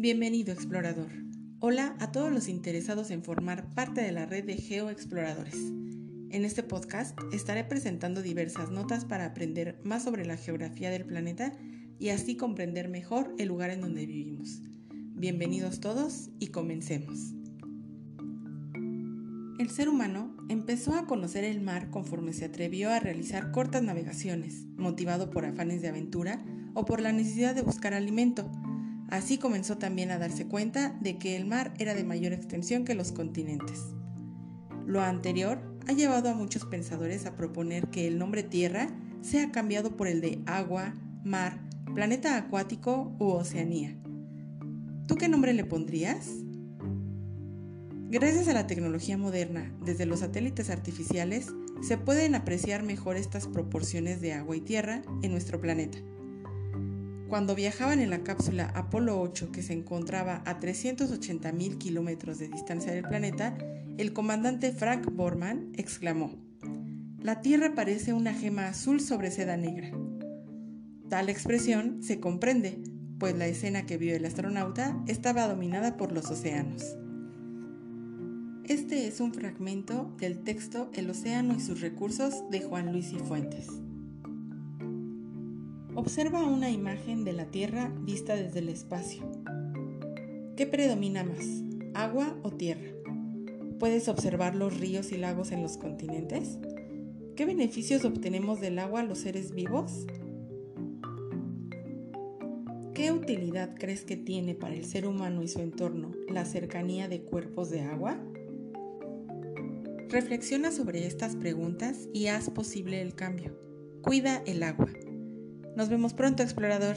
Bienvenido explorador. Hola a todos los interesados en formar parte de la red de geoexploradores. En este podcast estaré presentando diversas notas para aprender más sobre la geografía del planeta y así comprender mejor el lugar en donde vivimos. Bienvenidos todos y comencemos. El ser humano empezó a conocer el mar conforme se atrevió a realizar cortas navegaciones, motivado por afanes de aventura o por la necesidad de buscar alimento. Así comenzó también a darse cuenta de que el mar era de mayor extensión que los continentes. Lo anterior ha llevado a muchos pensadores a proponer que el nombre Tierra sea cambiado por el de agua, mar, planeta acuático u Oceanía. ¿Tú qué nombre le pondrías? Gracias a la tecnología moderna, desde los satélites artificiales, se pueden apreciar mejor estas proporciones de agua y tierra en nuestro planeta. Cuando viajaban en la cápsula Apolo 8 que se encontraba a 380.000 kilómetros de distancia del planeta, el comandante Frank Borman exclamó, La Tierra parece una gema azul sobre seda negra. Tal expresión se comprende, pues la escena que vio el astronauta estaba dominada por los océanos. Este es un fragmento del texto El océano y sus recursos de Juan Luis y Fuentes. Observa una imagen de la Tierra vista desde el espacio. ¿Qué predomina más, agua o tierra? ¿Puedes observar los ríos y lagos en los continentes? ¿Qué beneficios obtenemos del agua los seres vivos? ¿Qué utilidad crees que tiene para el ser humano y su entorno la cercanía de cuerpos de agua? Reflexiona sobre estas preguntas y haz posible el cambio. Cuida el agua. Nos vemos pronto, explorador.